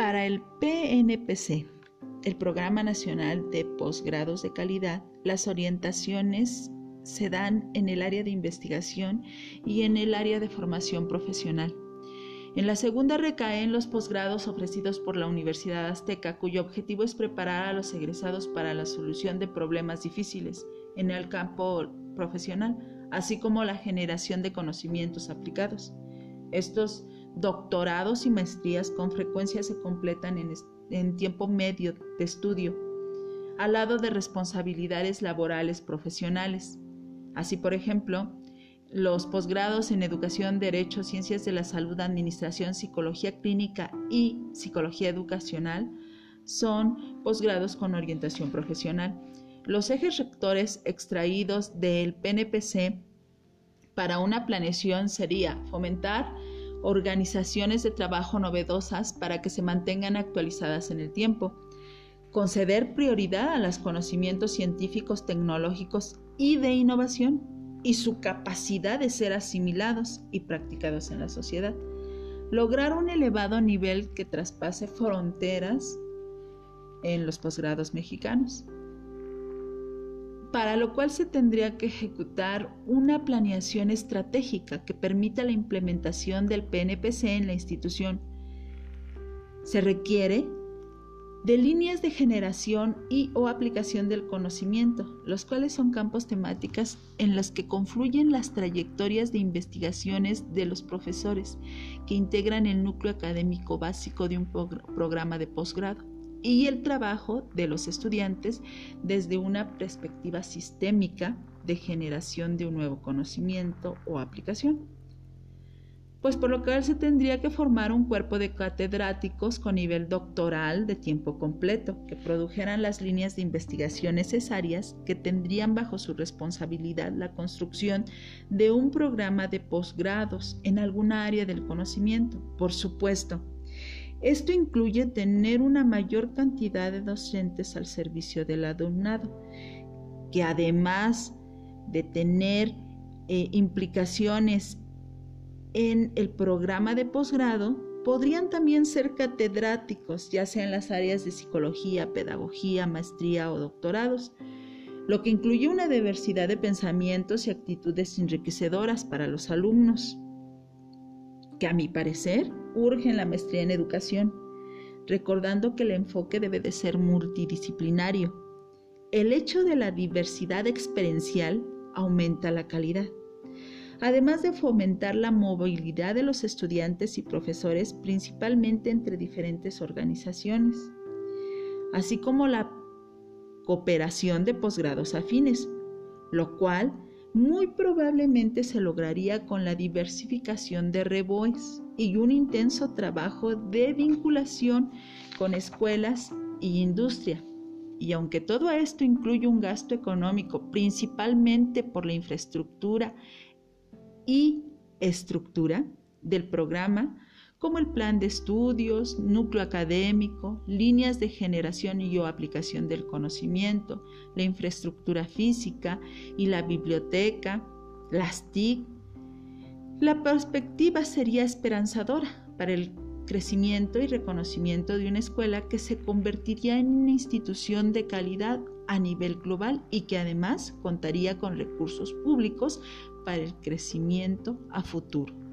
para el PNPC, el Programa Nacional de Posgrados de Calidad, las orientaciones se dan en el área de investigación y en el área de formación profesional. En la segunda recaen los posgrados ofrecidos por la Universidad Azteca, cuyo objetivo es preparar a los egresados para la solución de problemas difíciles en el campo profesional, así como la generación de conocimientos aplicados. Estos doctorados y maestrías con frecuencia se completan en, tiempo medio de estudio, al lado de responsabilidades laborales profesionales. Así, por ejemplo, los posgrados en Educación, Derecho, Ciencias de la Salud, Administración, Psicología Clínica y Psicología Educacional son posgrados con orientación profesional. Los ejes rectores extraídos del PNPC para una planeación sería fomentar organizaciones de trabajo novedosas para que se mantengan actualizadas en el tiempo, conceder prioridad a los conocimientos científicos, tecnológicos y de innovación, y su capacidad de ser asimilados y practicados en la sociedad. Lograr un elevado nivel que traspase fronteras en los posgrados mexicanos, para lo cual se tendría que ejecutar una planeación estratégica que permita la implementación del PNPC en la institución. Se requiere de líneas de generación y o aplicación del conocimiento, los cuales son campos temáticas en las que confluyen las trayectorias de investigaciones de los profesores que integran el núcleo académico básico de un programa de posgrado y el trabajo de los estudiantes desde una perspectiva sistémica de generación de un nuevo conocimiento o aplicación pues por lo que se tendría que formar un cuerpo de catedráticos con nivel doctoral de tiempo completo, que produjeran las líneas de investigación necesarias que tendrían bajo su responsabilidad la construcción de un programa de posgrados en alguna área del conocimiento, por supuesto. Esto incluye tener una mayor cantidad de docentes al servicio del alumnado, que además de tener eh, implicaciones en el programa de posgrado podrían también ser catedráticos, ya sea en las áreas de psicología, pedagogía, maestría o doctorados, lo que incluye una diversidad de pensamientos y actitudes enriquecedoras para los alumnos, que a mi parecer urgen la maestría en educación, recordando que el enfoque debe de ser multidisciplinario. El hecho de la diversidad experiencial aumenta la calidad además de fomentar la movilidad de los estudiantes y profesores principalmente entre diferentes organizaciones, así como la cooperación de posgrados afines, lo cual muy probablemente se lograría con la diversificación de reboes y un intenso trabajo de vinculación con escuelas y industria. Y aunque todo esto incluye un gasto económico principalmente por la infraestructura y estructura del programa, como el plan de estudios, núcleo académico, líneas de generación y o aplicación del conocimiento, la infraestructura física y la biblioteca, las TIC. La perspectiva sería esperanzadora para el crecimiento y reconocimiento de una escuela que se convertiría en una institución de calidad a nivel global y que además contaría con recursos públicos para el crecimiento a futuro.